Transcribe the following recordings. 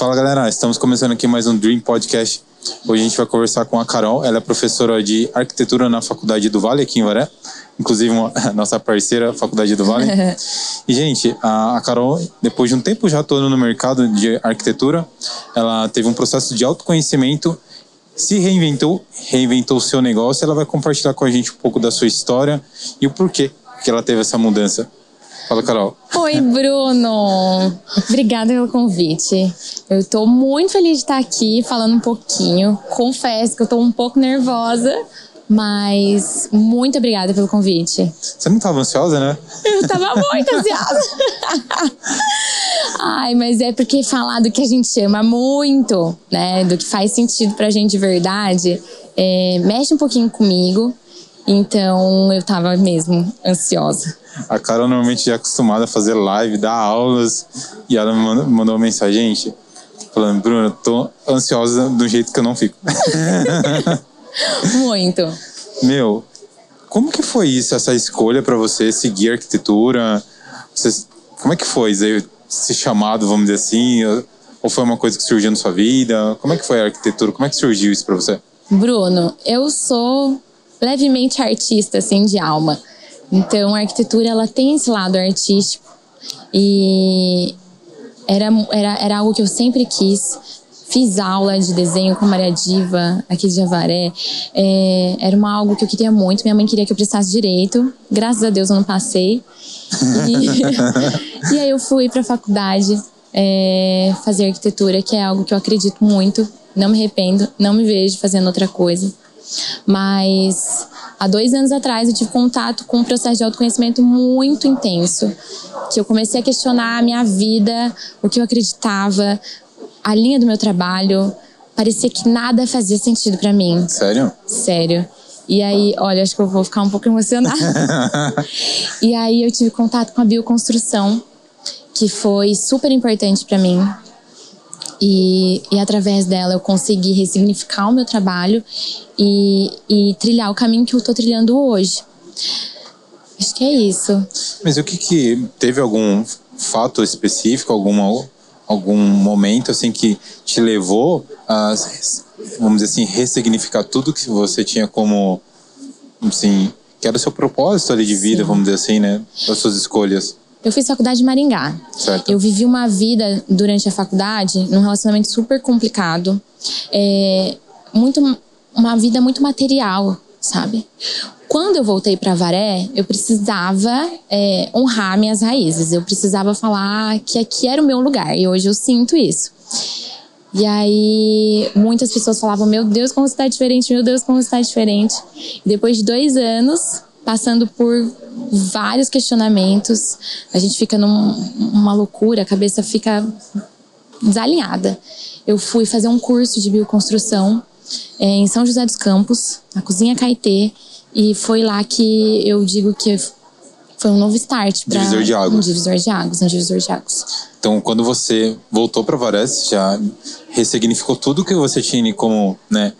Fala galera, estamos começando aqui mais um Dream Podcast. Hoje a gente vai conversar com a Carol, ela é professora de arquitetura na Faculdade do Vale, aqui em Varé, inclusive uma, nossa parceira, Faculdade do Vale. e gente, a, a Carol, depois de um tempo já atuando no mercado de arquitetura, ela teve um processo de autoconhecimento, se reinventou, reinventou o seu negócio, ela vai compartilhar com a gente um pouco da sua história e o porquê que ela teve essa mudança. Fala, Carol. Oi, Bruno. Obrigada pelo convite. Eu estou muito feliz de estar aqui falando um pouquinho. Confesso que eu estou um pouco nervosa, mas muito obrigada pelo convite. Você não estava ansiosa, né? Eu estava muito ansiosa. Ai, mas é porque falar do que a gente ama muito, né? Do que faz sentido pra gente de verdade, é, mexe um pouquinho comigo. Então eu tava mesmo ansiosa. A Carol normalmente já é acostumada a fazer live, dar aulas, e ela me mandou, mandou uma mensagem, gente, falando, Bruno, tô ansiosa do jeito que eu não fico. Muito. Meu, como que foi isso, essa escolha para você seguir arquitetura? Você, como é que foi esse chamado, vamos dizer assim? Ou foi uma coisa que surgiu na sua vida? Como é que foi a arquitetura? Como é que surgiu isso para você? Bruno, eu sou levemente artista, assim, de alma. Então, a arquitetura, ela tem esse lado artístico. E era, era, era algo que eu sempre quis. Fiz aula de desenho com Maria Diva, aqui de Javaré. É, era uma, algo que eu queria muito. Minha mãe queria que eu prestasse direito. Graças a Deus eu não passei. E, e aí eu fui para a faculdade é, fazer arquitetura, que é algo que eu acredito muito. Não me arrependo, não me vejo fazendo outra coisa. Mas há dois anos atrás eu tive contato com um processo de autoconhecimento muito intenso, que eu comecei a questionar a minha vida, o que eu acreditava, a linha do meu trabalho. Parecia que nada fazia sentido para mim. Sério? Sério. E aí, olha, acho que eu vou ficar um pouco emocionada. e aí eu tive contato com a bioconstrução, que foi super importante para mim. E, e, através dela eu consegui ressignificar o meu trabalho e, e trilhar o caminho que eu estou trilhando hoje. Acho que é isso. Mas o que que teve algum fato específico, alguma algum momento assim que te levou a vamos dizer assim ressignificar tudo que você tinha como assim que era o seu propósito ali de vida, Sim. vamos dizer assim, né, das suas escolhas? Eu fiz faculdade em Maringá. Certo. Eu vivi uma vida durante a faculdade num relacionamento super complicado. É, muito, uma vida muito material, sabe? Quando eu voltei para Varé, eu precisava é, honrar minhas raízes. Eu precisava falar que aqui era o meu lugar. E hoje eu sinto isso. E aí, muitas pessoas falavam: Meu Deus, como você está diferente, meu Deus, como você está diferente. E depois de dois anos, passando por vários questionamentos. A gente fica numa loucura, a cabeça fica desalinhada. Eu fui fazer um curso de bioconstrução é, em São José dos Campos, na Cozinha Caetê, e foi lá que eu digo que foi um novo start. Pra, divisor de águas. Um divisor de águas, um divisor de águas. Então, quando você voltou para Varese, já ressignificou tudo que você tinha como, né,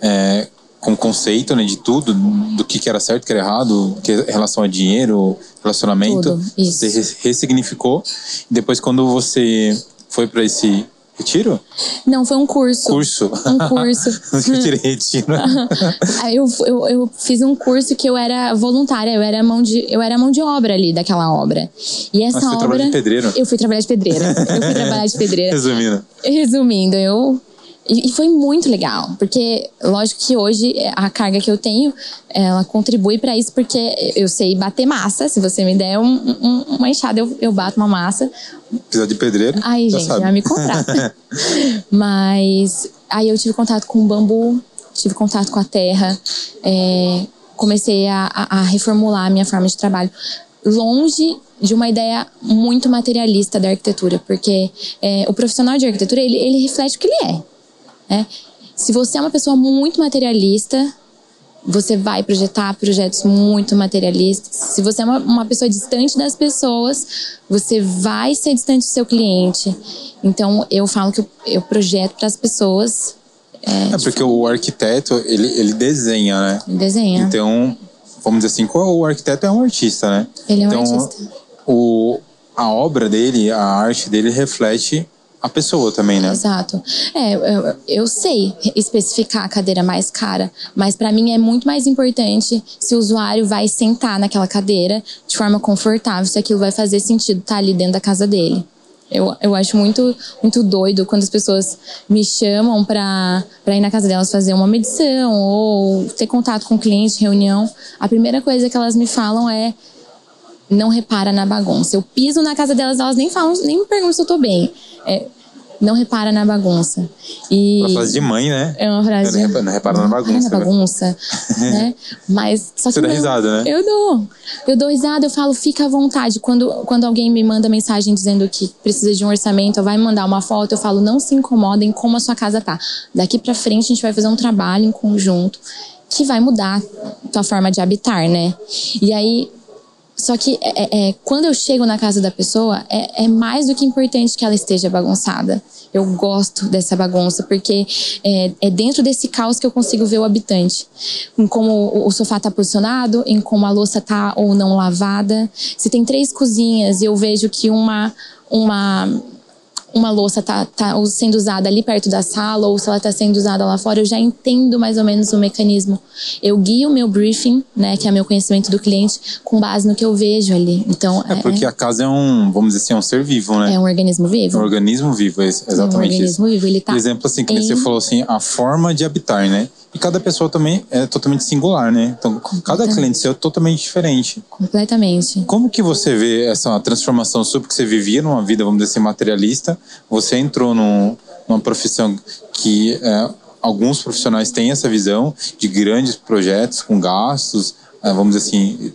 é, com conceito né, de tudo, do que, que era certo, que era errado, que em relação a dinheiro, relacionamento. Tudo, isso. Você ressignificou. Depois, quando você foi para esse retiro? Não, foi um curso. Curso? Um curso. Eu tirei retiro. eu, eu, eu fiz um curso que eu era voluntária, eu era mão de, eu era mão de obra ali daquela obra. E essa Mas obra. Você de pedreiro? Eu fui trabalhar de pedreira. Eu fui trabalhar de pedreira. Resumindo. Resumindo, eu e, foi muito legal, porque lógico que hoje a carga que eu tenho, ela contribui para isso, porque eu sei bater massa. Se você me der um, um, uma enxada, eu, eu bato uma massa. Precisa de pedreiro? Aí, já gente, sabe. já me contrata. Mas aí eu tive contato com o bambu, tive contato com a terra, é, comecei a, a reformular a minha forma de trabalho. Longe de uma ideia muito materialista da arquitetura, porque é, o profissional de arquitetura ele, ele reflete o que ele é. Né? Se você é uma pessoa muito materialista, você vai projetar projetos muito materialistas. Se você é uma, uma, pessoa distante das pessoas, você vai ser distante do seu cliente. Então, eu falo que eu, eu projeto para as pessoas. É, é porque o arquiteto, ele, ele desenha, né? Ele desenha. Então, vamos dizer assim, o arquiteto é um artista, né? Ele é um então, artista. O, a obra dele, a arte dele reflete a pessoa também, né? Exato. É, eu, eu sei especificar a cadeira mais cara, mas para mim é muito mais importante se o usuário vai sentar naquela cadeira de forma confortável, se aquilo vai fazer sentido estar tá ali dentro da casa dele. Eu, eu acho muito, muito doido quando as pessoas me chamam para ir na casa delas fazer uma medição ou ter contato com o cliente, reunião. A primeira coisa que elas me falam é não repara na bagunça. Eu piso na casa delas, elas nem falam, nem me perguntam se eu tô bem. É, não repara na bagunça. E uma frase de mãe, né? É uma frase. Não, repara, não repara na bagunça. na bagunça, né? Mas só que Você dá não, risada, né? Eu dou. Eu dou risada, eu falo, fica à vontade. Quando, quando alguém me manda mensagem dizendo que precisa de um orçamento, ou vai me mandar uma foto, eu falo, não se incomodem como a sua casa tá. Daqui para frente a gente vai fazer um trabalho em conjunto que vai mudar a tua forma de habitar, né? E aí só que é, é, é, quando eu chego na casa da pessoa, é, é, mais do que importante que ela esteja bagunçada. Eu gosto dessa bagunça, porque é, é dentro desse caos que eu consigo ver o habitante. Em como o sofá está posicionado, em como a louça está ou não lavada. Se tem três cozinhas e eu vejo que uma, uma uma louça tá, tá sendo usada ali perto da sala ou se ela está sendo usada lá fora, eu já entendo mais ou menos o mecanismo. Eu guio o meu briefing, né, que é meu conhecimento do cliente, com base no que eu vejo ali. Então, é, é porque a casa é um, vamos dizer assim, é um ser vivo, né? É um organismo vivo. É um organismo vivo, exatamente é um organismo isso. vivo, ele tá Por exemplo, assim, que em... você falou assim, a forma de habitar, né? E cada pessoa também é totalmente singular, né? Então, cada cliente seu é totalmente diferente. Completamente. Como que você vê essa transformação sua? Porque você vivia numa vida, vamos dizer assim, materialista. Você entrou num, numa profissão que é, alguns profissionais têm essa visão de grandes projetos com gastos, é, vamos dizer assim,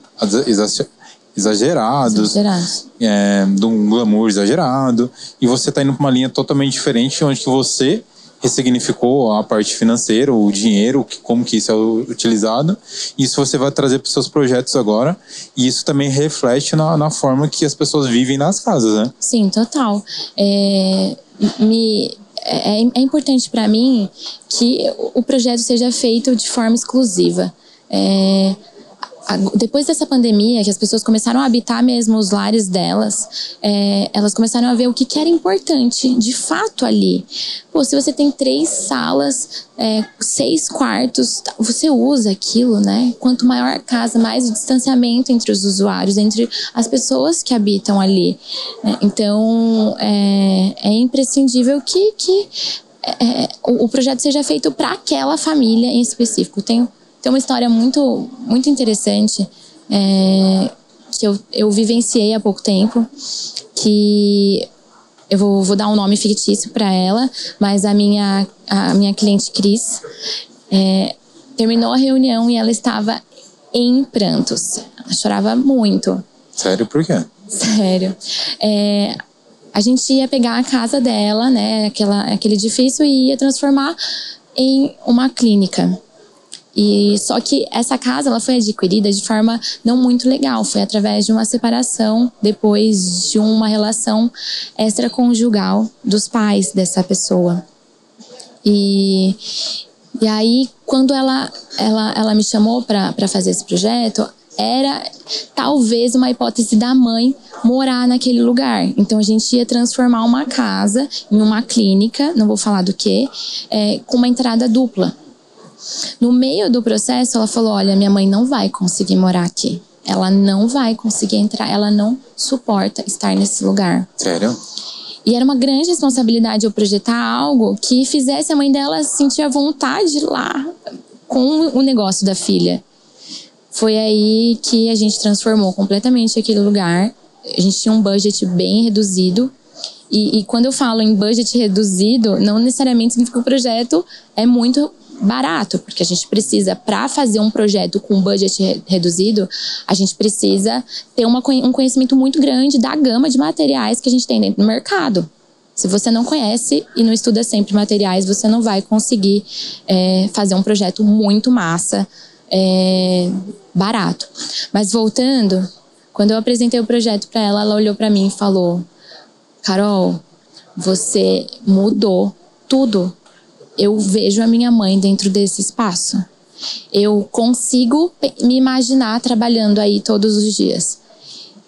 exagerados, exagerados. É, de um glamour exagerado. E você está indo para uma linha totalmente diferente, onde você ressignificou a parte financeira, o dinheiro, como que isso é utilizado. Isso você vai trazer para os seus projetos agora. E isso também reflete na, na forma que as pessoas vivem nas casas, né? Sim, total. É, me, é, é importante para mim que o projeto seja feito de forma exclusiva. É, depois dessa pandemia, que as pessoas começaram a habitar mesmo os lares delas, é, elas começaram a ver o que, que, era importante de fato ali. Pô, se você tem três salas, é, seis quartos, você usa aquilo, né? Quanto maior a casa, mais o distanciamento entre os usuários, entre as pessoas que habitam ali. É, então, é, é, imprescindível que, que é, o, o projeto seja feito para aquela família em específico. Tenho tem uma história muito, muito interessante é, que eu, eu vivenciei há pouco tempo, que eu vou, vou dar um nome fictício para ela, mas a minha, a minha cliente Cris é, terminou a reunião e ela estava em prantos. Ela chorava muito. Sério? Por quê? Sério. É, a gente ia pegar a casa dela, né, aquela, aquele edifício, e ia transformar em uma clínica. E só que essa casa ela foi adquirida de forma não muito legal, foi através de uma separação depois de uma relação extraconjugal dos pais dessa pessoa. E e aí quando ela ela ela me chamou para fazer esse projeto, era talvez uma hipótese da mãe morar naquele lugar. Então a gente ia transformar uma casa em uma clínica, não vou falar do que, é, com uma entrada dupla. No meio do processo, ela falou: Olha, minha mãe não vai conseguir morar aqui. Ela não vai conseguir entrar, ela não suporta estar nesse lugar. Sério? E era uma grande responsabilidade eu projetar algo que fizesse a mãe dela sentir a vontade lá com o negócio da filha. Foi aí que a gente transformou completamente aquele lugar. A gente tinha um budget bem reduzido. E, e quando eu falo em budget reduzido, não necessariamente significa que o projeto é muito barato, porque a gente precisa, para fazer um projeto com budget reduzido, a gente precisa ter uma, um conhecimento muito grande da gama de materiais que a gente tem dentro do mercado. Se você não conhece e não estuda sempre materiais, você não vai conseguir é, fazer um projeto muito massa, é, barato. Mas voltando, quando eu apresentei o projeto para ela, ela olhou para mim e falou: Carol, você mudou tudo eu vejo a minha mãe dentro desse espaço. Eu consigo me imaginar trabalhando aí todos os dias.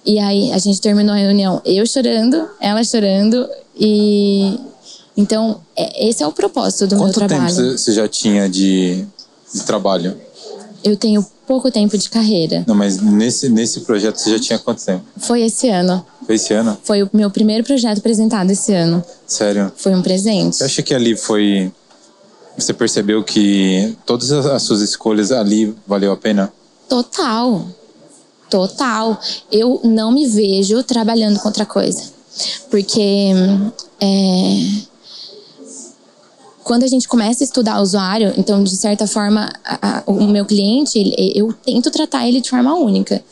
E aí a gente terminou a reunião, eu chorando, ela chorando, e, Então, é, esse é o propósito do Quanto meu trabalho. tempo você já tinha de, de trabalho? Eu tenho pouco tempo de carreira. Não, mas nesse, nesse projeto você já tinha quanto tempo? Foi esse ano. Foi esse ano? Foi o meu primeiro projeto apresentado esse ano. Sério? Foi um presente. Você acha que ali foi. Você percebeu que todas as as suas escolhas ali valeu a pena? Total. Total. Eu não me vejo trabalhando com outra coisa. Porque é, quando a gente começa a estudar o usuário, então, de certa forma, a- a- o meu cliente, ele- eu tento tratar ele de forma única.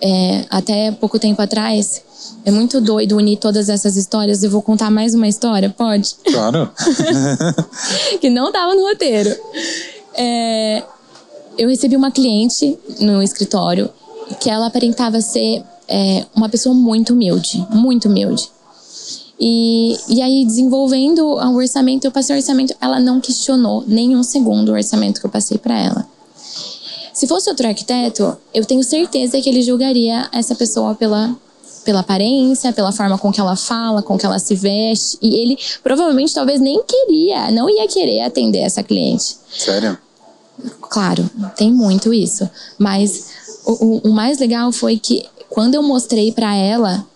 É, até pouco tempo atrás, é muito doido unir todas essas histórias. Eu vou contar mais uma história, pode? Claro. que não estava no roteiro. É, eu recebi uma cliente no escritório que ela aparentava ser é, uma pessoa muito humilde, muito humilde. E, e aí, desenvolvendo o orçamento, eu passei o orçamento, ela não questionou nem um segundo o orçamento que eu passei para ela. Se fosse outro arquiteto, eu tenho certeza que ele julgaria essa pessoa pela, pela aparência, pela forma com que ela fala, com que ela se veste. E ele provavelmente talvez nem queria, não ia querer atender essa cliente. Sério? Claro, tem muito isso. Mas o, o- o mais legal foi que quando eu mostrei pra ela,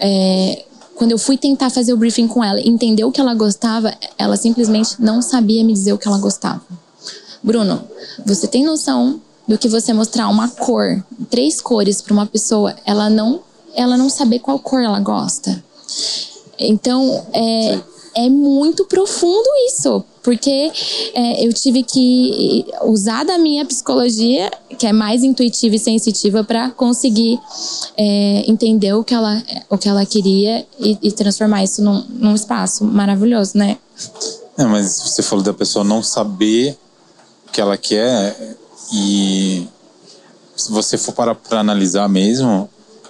é, quando eu fui tentar fazer o briefing com ela, entender o que ela gostava, ela simplesmente não sabia me dizer o que ela gostava. Bruno, você tem noção do que você mostrar uma cor, três cores para uma pessoa, ela não, ela não saber qual cor ela gosta. Então, é, é muito profundo isso, porque é, eu tive que usar da minha psicologia, que é mais intuitiva e sensitiva, para conseguir é, entender o que ela, o que ela queria e, e transformar isso num, num espaço maravilhoso, né? É, mas você falou da pessoa não saber o que ela quer e se você for para analisar mesmo,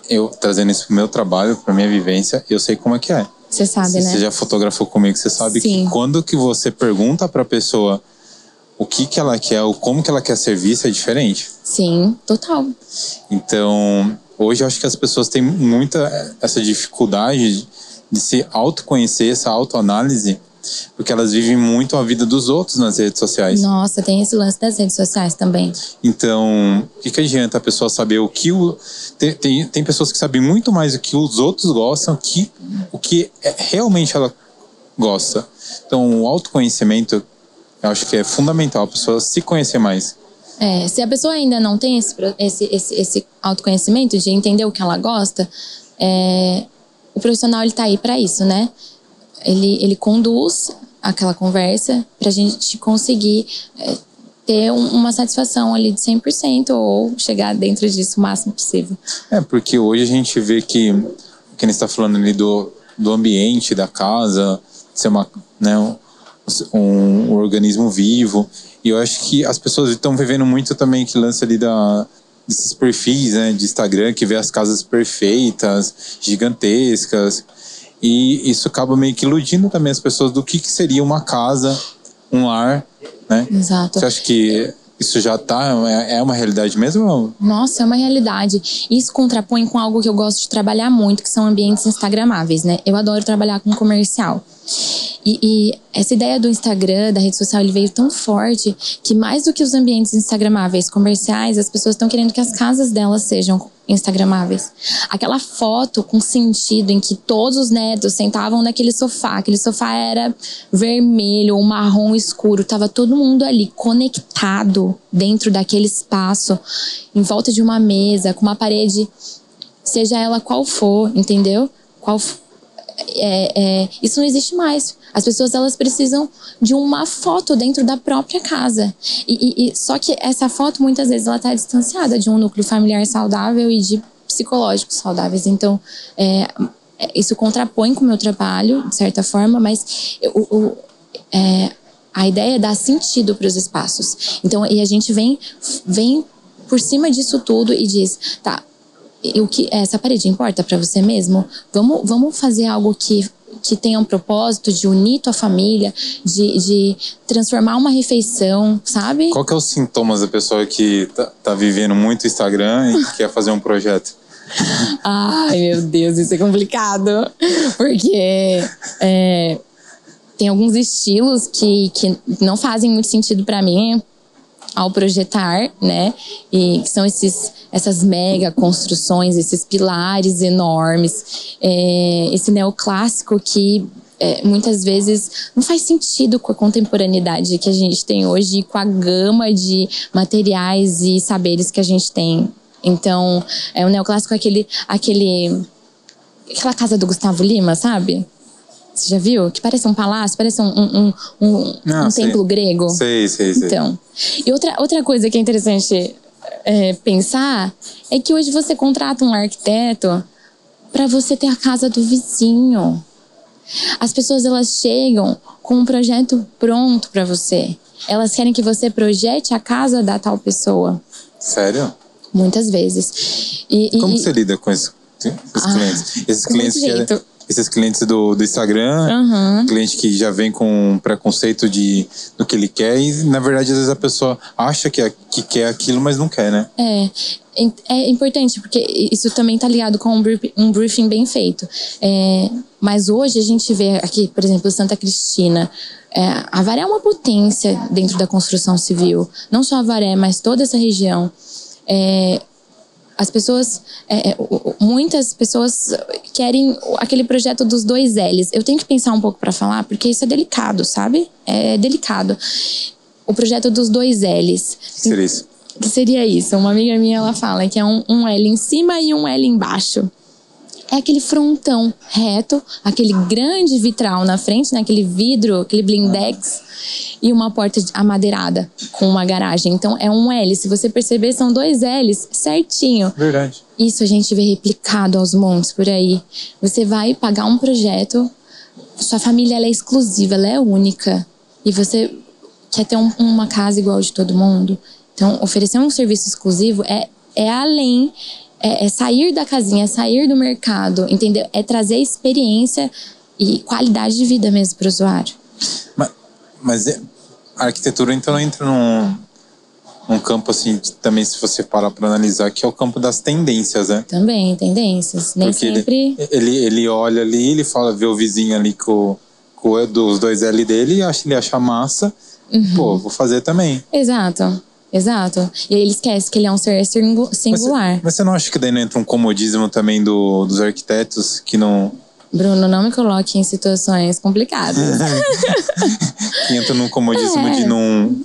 eu trazendo isso pro meu trabalho, pra minha vivência, eu sei como é que é. Você sabe, Se né? Você já fotografou comigo, você sabe Sim. que quando que você pergunta pra pessoa o que que ela quer, ou como que ela quer ser vista, é diferente. Sim, total. Então, hoje eu acho que as pessoas têm muita essa dificuldade de se autoconhecer, essa autoanálise, porque elas vivem muito a vida dos outros nas redes sociais. Nossa, tem esse lance das redes sociais também. Então, o que, que adianta a pessoa saber o que o. Tem, tem, tem pessoas que sabem muito mais o que os outros gostam que o que é- realmente ela gosta. Então, o autoconhecimento, eu acho que é fundamental a pessoa se conhecer mais. É, se a pessoa ainda não tem esse, esse, esse, esse autoconhecimento de entender o que ela gosta, é, o profissional ele tá aí para isso, né? Ele, ele conduz aquela conversa pra gente conseguir é, ter um- uma satisfação ali de 100% ou chegar dentro disso o máximo possível. É, porque hoje a gente vê que, que ele está falando ali do, do ambiente da casa, ser uma, né, um, um organismo vivo. E eu acho que as pessoas estão vivendo muito também que lance ali da, desses perfis né, de Instagram, que vê as casas perfeitas, gigantescas. E isso acaba meio que iludindo também as pessoas do que, que seria uma casa, um lar, né? Exato. Você acha que isso já tá, é é uma realidade mesmo? Nossa, é uma realidade. Isso contrapõe com algo que eu gosto de trabalhar muito, que são ambientes instagramáveis, né? Eu adoro trabalhar com comercial. E, e essa ideia do Instagram, da rede social, ele veio tão forte que mais do que os ambientes instagramáveis comerciais, as pessoas estão querendo que as casas delas sejam instagramáveis. Aquela foto com sentido em que todos os netos sentavam naquele sofá, aquele sofá era vermelho ou marrom escuro, tava todo mundo ali conectado dentro daquele espaço, em volta de uma mesa, com uma parede, seja ela qual for, entendeu? Qual f- é, é, isso não existe mais. As pessoas elas precisam de uma foto dentro da própria casa. E, e- e- só que essa foto muitas vezes ela está distanciada de um núcleo familiar saudável e de psicológicos saudáveis. Então é, é, isso contrapõe com o meu trabalho de certa forma, mas eu- o- é, a ideia é dar sentido para os espaços. Então e a gente vem vem por cima disso tudo e diz, tá, o que essa parede importa para você mesmo? Vamos, vamos fazer algo que que tenha um propósito de unir tua família, de, de transformar uma refeição, sabe? Qual que é os sintomas da pessoa que tá, tá vivendo muito Instagram e que quer fazer um projeto? Ai, meu Deus, isso é complicado. Porque é, tem alguns estilos que, que não fazem muito sentido para mim ao projetar, né? E que são esses, essas mega construções, esses pilares enormes, é, esse neoclássico que é, muitas vezes não faz sentido com a contemporaneidade que a gente tem hoje, com a gama de materiais e saberes que a gente tem. Então, é o neoclássico aquele, aquele, aquela casa do Gustavo Lima, sabe? Você já viu? Que parece um palácio, parece um, um, um, um, um templo grego. Sei, sei, sei. Então. E outra, outra coisa que é interessante é, pensar é que hoje você contrata um arquiteto para você ter a casa do vizinho. As pessoas elas chegam com um projeto pronto para você. Elas querem que você projete a casa da tal pessoa. Sério? Muitas vezes. E, Como e, você lida com esses, esses Ah, clientes? Esses clientes que é-. Esses clientes do, do Instagram, Aham. cliente que já vem com um preconceito de do que ele quer e na verdade às vezes a pessoa acha que, é, que quer aquilo, mas não quer, né? É, é importante, porque isso também está ligado com um um briefing bem feito. É, mas hoje a gente vê aqui, por exemplo, Santa Cristina. É, a Varé é uma potência dentro da construção civil. Não só a Varé, mas toda essa região. É, as pessoas, é, é, muitas pessoas querem aquele projeto dos dois L's. Eu tenho que pensar um pouco para falar, porque isso é delicado, sabe? É delicado. O projeto dos dois L's que seria isso? Que seria isso? Uma amiga minha ela fala que é um, um L em cima e um L embaixo. É aquele frontão reto, aquele grande vitral na frente, né? aquele vidro, aquele blindex e uma porta de- amadeirada com uma garagem. Então é um L. Se você perceber, são dois L's certinho. Verdade. Isso a gente vê replicado aos montes por aí. Você vai pagar um projeto, sua família é exclusiva, ela é única. E você quer ter um- uma casa igual de todo mundo. Então, oferecer um serviço exclusivo é, é além, é, é sair da casinha, é sair do mercado, entendeu? É trazer experiência e qualidade de vida mesmo para o usuário. Mas, mas é- a arquitetura então entra num, num campo assim, também se você parar para analisar, que é o campo das tendências, né? Também, tendências. Nem Porque sempre. ele, ele, ele olha ali, ele fala, vê o vizinho ali com, com o dos dois L dele, e acha, ele acha massa. Uhum. Pô, vou fazer também. Exato, exato. E aí ele esquece que ele é um ser singu- Mas, singular. você- mas você não acha que daí não entra um comodismo também do, dos arquitetos que não. Bruno, não me coloque em situações complicadas. que entra num comodismo É. de não.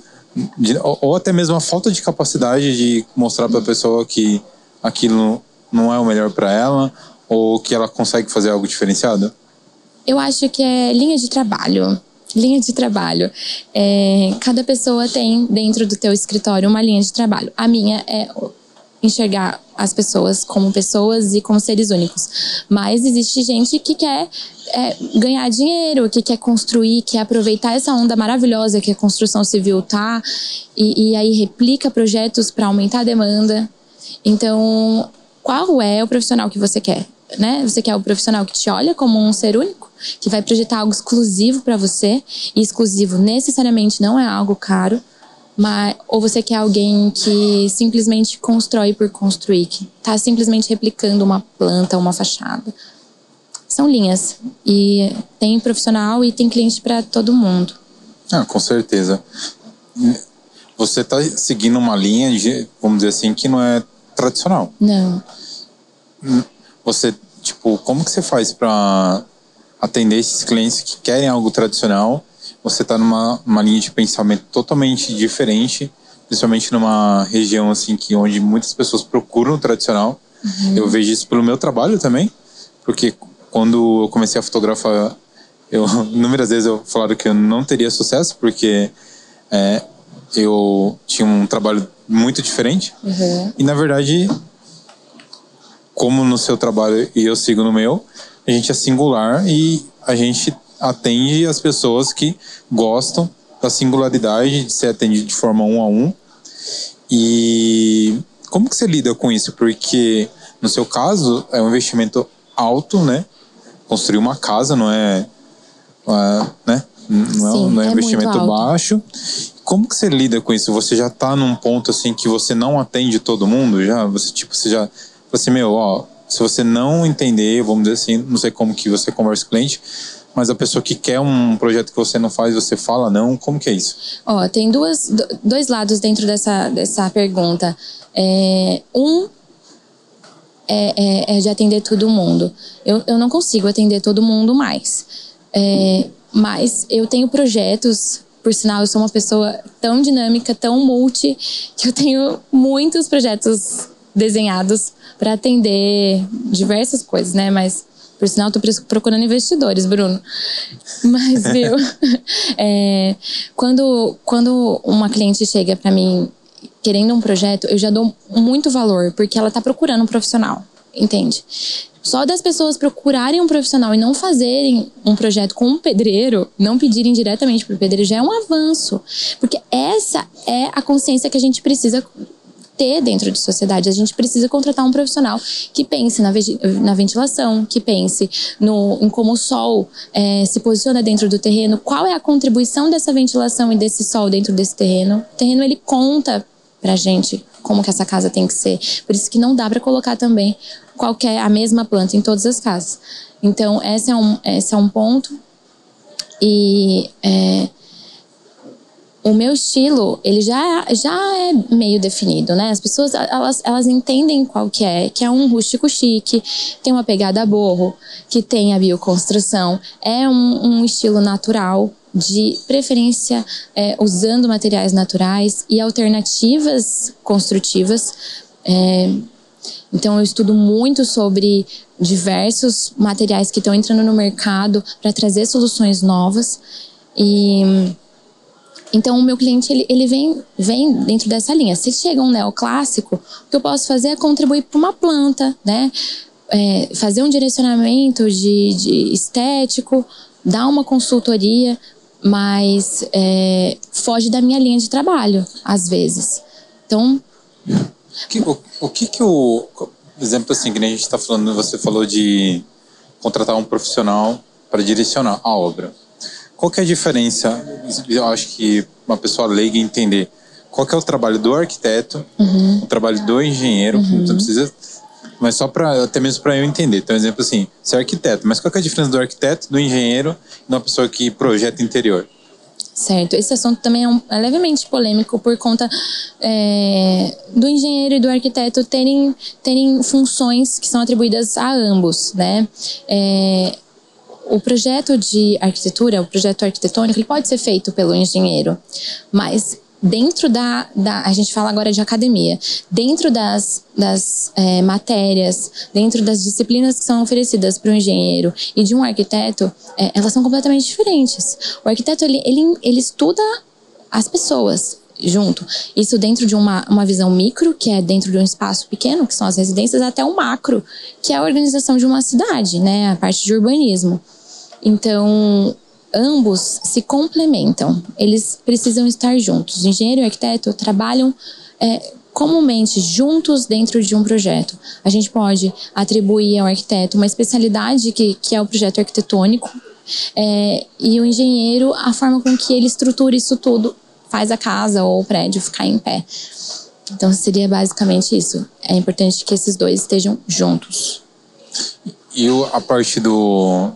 de- ou, ou até mesmo a falta de capacidade de mostrar para a pessoa que aquilo não é o melhor para ela, ou que ela consegue fazer algo diferenciado? Eu acho que é linha de trabalho. Linha de trabalho. É, cada pessoa tem dentro do teu escritório uma linha de trabalho. A minha é enxergar as pessoas como pessoas e como seres únicos. Mas existe gente que quer é, ganhar dinheiro, que quer construir, quer aproveitar essa onda maravilhosa que a construção civil tá, e, e aí replica projetos para aumentar a demanda. Então, qual é o profissional que você quer? Né? Você quer o profissional que te olha como um ser único, que vai projetar algo exclusivo para você, e exclusivo necessariamente não é algo caro, mas ou você quer alguém que simplesmente constrói por construir, que está simplesmente replicando uma planta, uma fachada. São linhas e tem profissional e tem cliente para todo mundo. Ah, com certeza. Você está seguindo uma linha, de, vamos dizer assim, que não é tradicional. Não. Você, tipo, como que você faz para atender esses clientes que querem algo tradicional? Você está numa uma linha de pensamento totalmente diferente, principalmente numa região assim que onde muitas pessoas procuram o tradicional. Eu vejo isso pelo meu trabalho também, porque quando eu comecei a fotografar, eu inúmeras vezes eu falaram que eu não teria sucesso porque é, eu tinha um trabalho muito diferente. Uhum. E na verdade, como no seu trabalho e eu sigo no meu, a gente é singular e a gente atende as pessoas que gostam da singularidade de ser atendido de forma um a um. E como que você lida com isso? Porque no seu caso é um investimento alto, né? Construir uma casa não é, é, né? Não é, Sim, não é é um investimento baixo. Como que você lida com isso? Você já tá num ponto assim que você não atende todo mundo já? Você tipo, você já você meu, ó, se você não entender, vamos dizer assim, não sei como que você conversa com o cliente, Mas a pessoa que quer um projeto que você não faz, você fala não, como que é isso? Ó, tem duas, dois lados dentro dessa, dessa pergunta. É, um é, é, é, de atender todo mundo. Eu, eu não consigo atender todo mundo mais. É, mas eu tenho projetos, por sinal, eu sou uma pessoa tão dinâmica, tão multi, que eu tenho muitos projetos desenhados para atender diversas coisas, né? Mas por sinal, estou procurando investidores, Bruno. Mas, viu? é, quando, quando uma cliente chega para mim querendo um projeto, eu já dou muito valor, porque ela está procurando um profissional, entende? Só das pessoas procurarem um profissional e não fazerem um projeto com um pedreiro, não pedirem diretamente para o pedreiro, já é um avanço. Porque essa é a consciência que a gente precisa ter dentro de sociedade. A gente precisa contratar um profissional que pense na, na ventilação, que pense no, em como o sol é, se posiciona dentro do terreno, qual é a contribuição dessa ventilação e desse sol dentro desse terreno. O terreno ele conta pra gente como que essa casa tem que ser. Por isso que não dá para colocar também qualquer a mesma planta em todas as casas. Então esse é um esse é um ponto e é, o meu estilo ele já já é meio definido, né? As pessoas elas, elas entendem qual que é, que é um rústico chique, tem uma pegada a borro, que tem a bioconstrução, é um, um estilo natural, de preferência é, usando materiais naturais e alternativas construtivas. É, então, eu estudo muito sobre diversos materiais que estão entrando no mercado para trazer soluções novas. E então, o meu cliente ele, ele vem, vem dentro dessa linha. Se chega um neoclássico, o que eu posso fazer é contribuir para uma planta, né? É, fazer um direcionamento de, de estético, dar uma consultoria mas é, foge da minha linha de trabalho, às vezes. Então. Que, o, o que que o. Exemplo assim, que nem a gente está falando, você falou de contratar um profissional para direcionar a obra. Qual que é a diferença? Eu acho que uma pessoa leiga entender qual que é o trabalho do arquiteto, uhum. o trabalho do engenheiro, uhum. você precisa mas só para até mesmo para eu entender. Então, exemplo assim, você é arquiteto, mas qual é a diferença do arquiteto, do engenheiro e de uma pessoa que projeta interior? Certo, esse assunto também é, um, é levemente polêmico por conta é, do engenheiro e do arquiteto terem, terem funções que são atribuídas a ambos, né? É, o projeto de arquitetura, o projeto arquitetônico, ele pode ser feito pelo engenheiro, mas dentro da, da, a gente fala agora de academia, dentro das, das é, matérias, dentro das disciplinas que são oferecidas para o engenheiro e de um arquiteto, é, elas são completamente diferentes. O arquiteto ele, ele, ele estuda as pessoas junto. Isso dentro de uma, uma visão micro, que é dentro de um espaço pequeno, que são as residências, até um macro, que é a organização de uma cidade, né, a parte de urbanismo. Então, ambos se complementam, eles precisam estar juntos. O engenheiro e o arquiteto trabalham é, comumente juntos dentro de um projeto. A gente pode atribuir ao arquiteto uma especialidade que, que é o projeto arquitetônico, é, e o engenheiro a forma com que ele estrutura isso tudo, faz a casa ou o prédio ficar em pé. Então seria basicamente isso. É importante que esses dois estejam juntos. E a parte do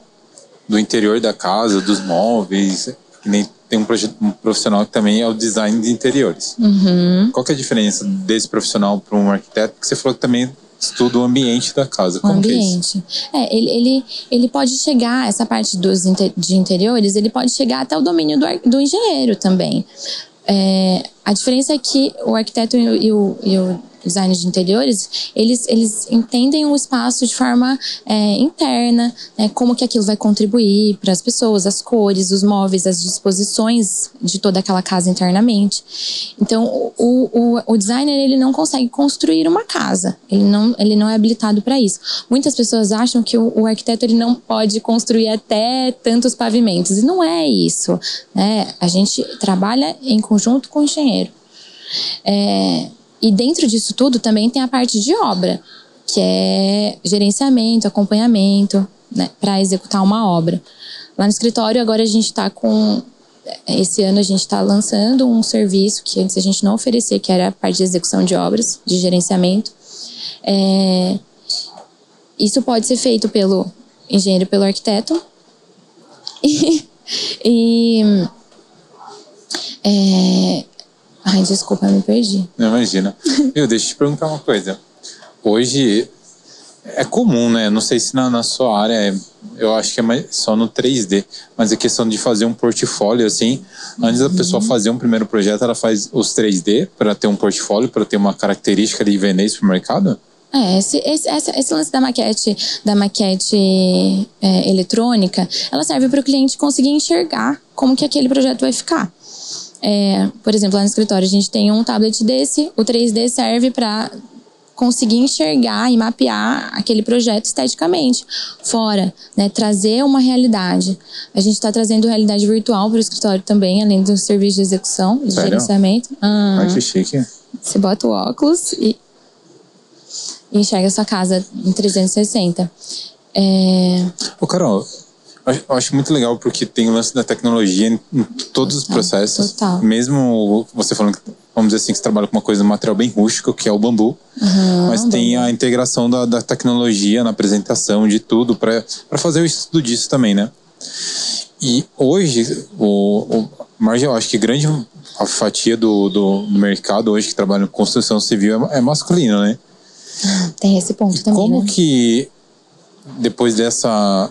do interior da casa, dos móveis, que nem tem um, um, profissional que também é o design de interiores. Uhum. Qual que é a diferença desse profissional para um arquiteto? Porque você falou que também estuda o ambiente da casa. Como o ambiente. É, é, ele, ele, ele pode chegar, essa parte dos de interiores, ele pode chegar até o domínio do, do engenheiro também. É, a diferença é que o arquiteto e o, e o design de interiores, eles, eles entendem o espaço de forma é, interna, né, como que aquilo vai contribuir para as pessoas, as cores, os móveis, as disposições de toda aquela casa internamente. Então, o, o, o designer ele não consegue construir uma casa, ele não, ele não é habilitado para isso. Muitas pessoas acham que o, o, arquiteto ele não pode construir até tantos pavimentos, e não é isso. Né? A gente trabalha em conjunto com o engenheiro. É, e dentro disso tudo também tem a parte de obra, que é gerenciamento, acompanhamento, né, para executar uma obra. Lá no escritório agora a gente está com esse ano a gente está lançando um serviço que antes a gente não oferecia, que era a parte de execução de obras, de gerenciamento. É, isso pode ser feito pelo engenheiro, pelo arquiteto, E, e é, ai, desculpa, eu me perdi. Não, imagina. Eu deixa eu te perguntar uma coisa. Hoje é comum, né? Não sei se na, na sua área é, eu acho que é mais só no 3D, mas a questão de fazer um portfólio assim, antes da pessoa Uhum. fazer um primeiro projeto, ela faz os 3D para ter um portfólio, para ter uma característica de vender isso pro mercado? É, esse, esse, esse, esse lance da maquete, da maquete é, eletrônica, ela serve para o cliente conseguir enxergar como que aquele projeto vai ficar. É, por exemplo, lá no escritório a gente tem um tablet desse, o 3D serve para conseguir enxergar e mapear aquele projeto esteticamente. Fora, né, trazer uma realidade. A gente está trazendo realidade virtual para o escritório também, além do serviço de execução, de Sério? gerenciamento. Ai, que chique. Você bota o óculos e, e enxerga a sua casa em 360. É, Ô, Carol, acho- eu acho muito legal porque tem o lance da tecnologia em em todos os processos. total. Mesmo você falando, que, vamos dizer assim, que você trabalha com uma coisa, um material bem rústico, que é o bambu. mas tem a integração da, da tecnologia na apresentação, de tudo, para fazer o estudo disso também, né? E hoje, o, o Marge, eu acho que grande a fatia do, do, do mercado hoje que trabalha com construção civil é, é masculino, né? tem esse ponto também, Como né? que depois dessa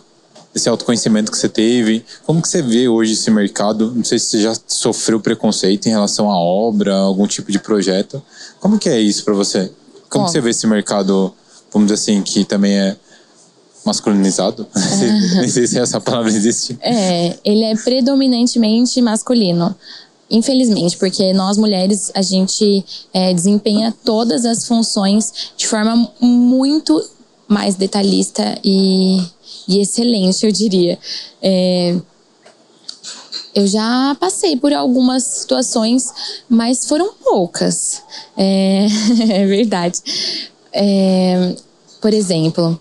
desse autoconhecimento que você teve, como que você vê hoje esse mercado? Não sei se você já sofreu preconceito em relação à obra, algum tipo de projeto. Como que é isso para você? Como Bom. você vê esse mercado, vamos dizer assim, que também é masculinizado? Sei- Nem sei se essa palavra existe. É, ele é predominantemente masculino. Infelizmente, porque nós mulheres, a gente é, desempenha todas as funções de forma muito mais detalhista e, e excelente, eu diria. É, eu já passei por algumas situações, mas foram poucas. É, é verdade. É, por exemplo,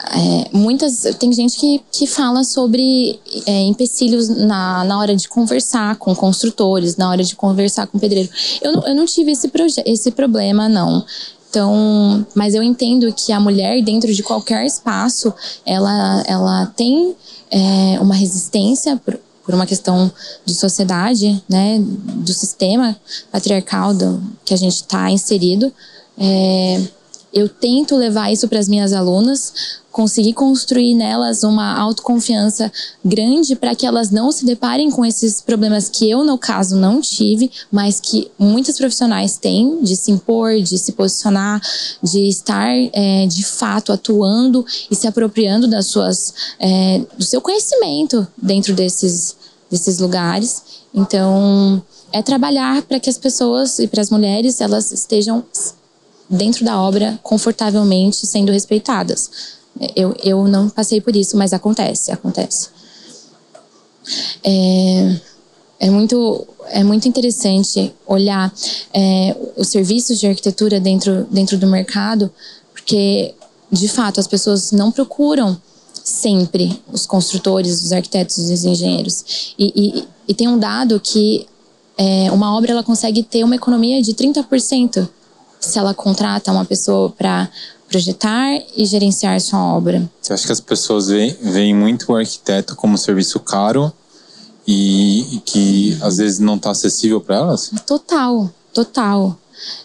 é, muitas tem gente que, que fala sobre é, empecilhos na, na hora de conversar com construtores, na hora de conversar com pedreiro. Eu, eu não tive esse, esse problema, não. Então, mas eu entendo que a mulher, dentro de qualquer espaço, ela, ela tem é, uma resistência por, por uma questão de sociedade, né, do sistema patriarcal do, que a gente está inserido. É, eu tento levar isso para as minhas alunas, conseguir construir nelas uma autoconfiança grande para que elas não se deparem com esses problemas que eu, no caso, não tive, mas que muitos profissionais têm de se impor, de se posicionar, de estar é, de fato atuando e se apropriando das suas, é, do seu conhecimento dentro desses, desses lugares. Então, é trabalhar para que as pessoas e para as mulheres elas estejam dentro da obra confortavelmente sendo respeitadas. Eu, eu não passei por isso, mas acontece, acontece. É, é muito, é muito interessante olhar é, os serviços de arquitetura dentro, dentro do mercado, porque, de fato, as pessoas não procuram sempre os construtores, os arquitetos, os engenheiros. E, e, e tem um dado que é, uma obra ela consegue ter uma economia de 30% se ela contrata uma pessoa para projetar e gerenciar sua obra. Você acha que as pessoas veem, veem muito o arquiteto como um serviço caro e, e que às vezes não está acessível para elas? Total, total.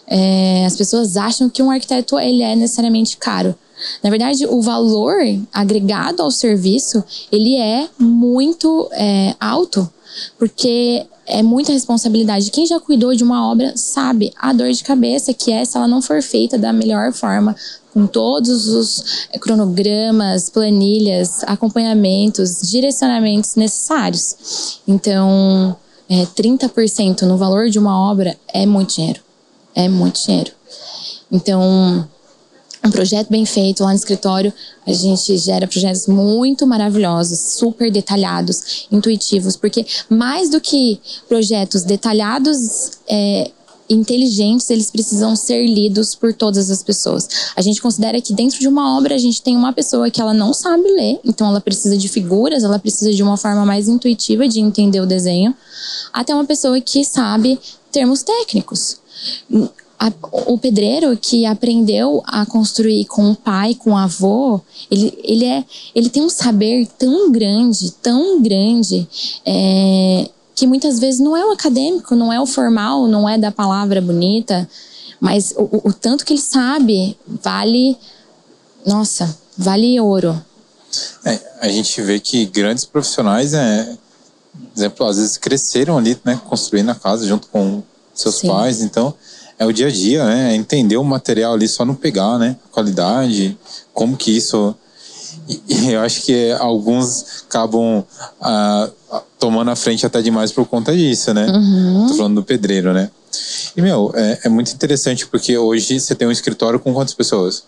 É, as pessoas acham que um arquiteto ele é necessariamente caro. Na verdade, o valor agregado ao serviço ele é muito é, alto, porque é muita responsabilidade. Quem já cuidou de uma obra sabe a dor de cabeça que é se ela não for feita da melhor forma, com todos os cronogramas, planilhas, acompanhamentos, direcionamentos necessários. Então, é, 30% no valor de uma obra é muito dinheiro. É muito dinheiro. Então, um projeto bem feito lá no escritório, a gente gera projetos muito maravilhosos, super detalhados, intuitivos, porque mais do que projetos detalhados, é, inteligentes, eles precisam ser lidos por todas as pessoas. A gente considera que dentro de uma obra a gente tem uma pessoa que ela não sabe ler, então ela precisa de figuras, ela precisa de uma forma mais intuitiva de entender o desenho, até uma pessoa que sabe termos técnicos a, o pedreiro que aprendeu a construir com o pai, com o avô, ele, ele, é, ele tem um saber tão grande, tão grande, é, que muitas vezes não é o acadêmico, não é o formal, não é da palavra bonita, mas o, o tanto que ele sabe vale, nossa, vale ouro. É, a gente vê que grandes profissionais, é, exemplo, às vezes cresceram ali, né, construindo a casa junto com seus Sim. pais, então é o dia a dia, né? É entender o material ali só não pegar, né? Qualidade, como que isso. E, eu acho que alguns acabam ah, tomando a frente até demais por conta disso, né? Uhum. Tô falando do pedreiro, né? E, meu, é, é muito interessante porque hoje você tem um escritório com quantas pessoas?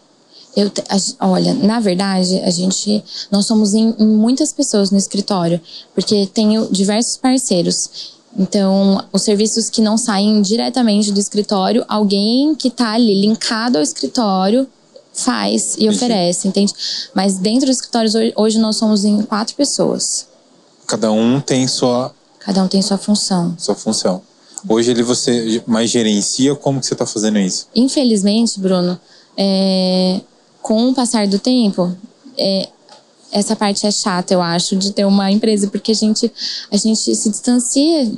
Eu, olha, na verdade, a gente, nós somos em, em, muitas pessoas no escritório, porque tenho diversos parceiros. Então, os serviços que não saem diretamente do escritório, alguém que está ali linkado ao escritório faz e oferece, entende? Mas dentro do escritório hoje nós somos em quatro pessoas. Cada um tem sua. Cada um tem sua função. Sua função. Hoje ele você mais gerencia como que você está fazendo isso? Infelizmente, Bruno, é, com o passar do tempo, é, essa parte é chata, eu acho, de ter uma empresa, porque a gente, a gente se distancia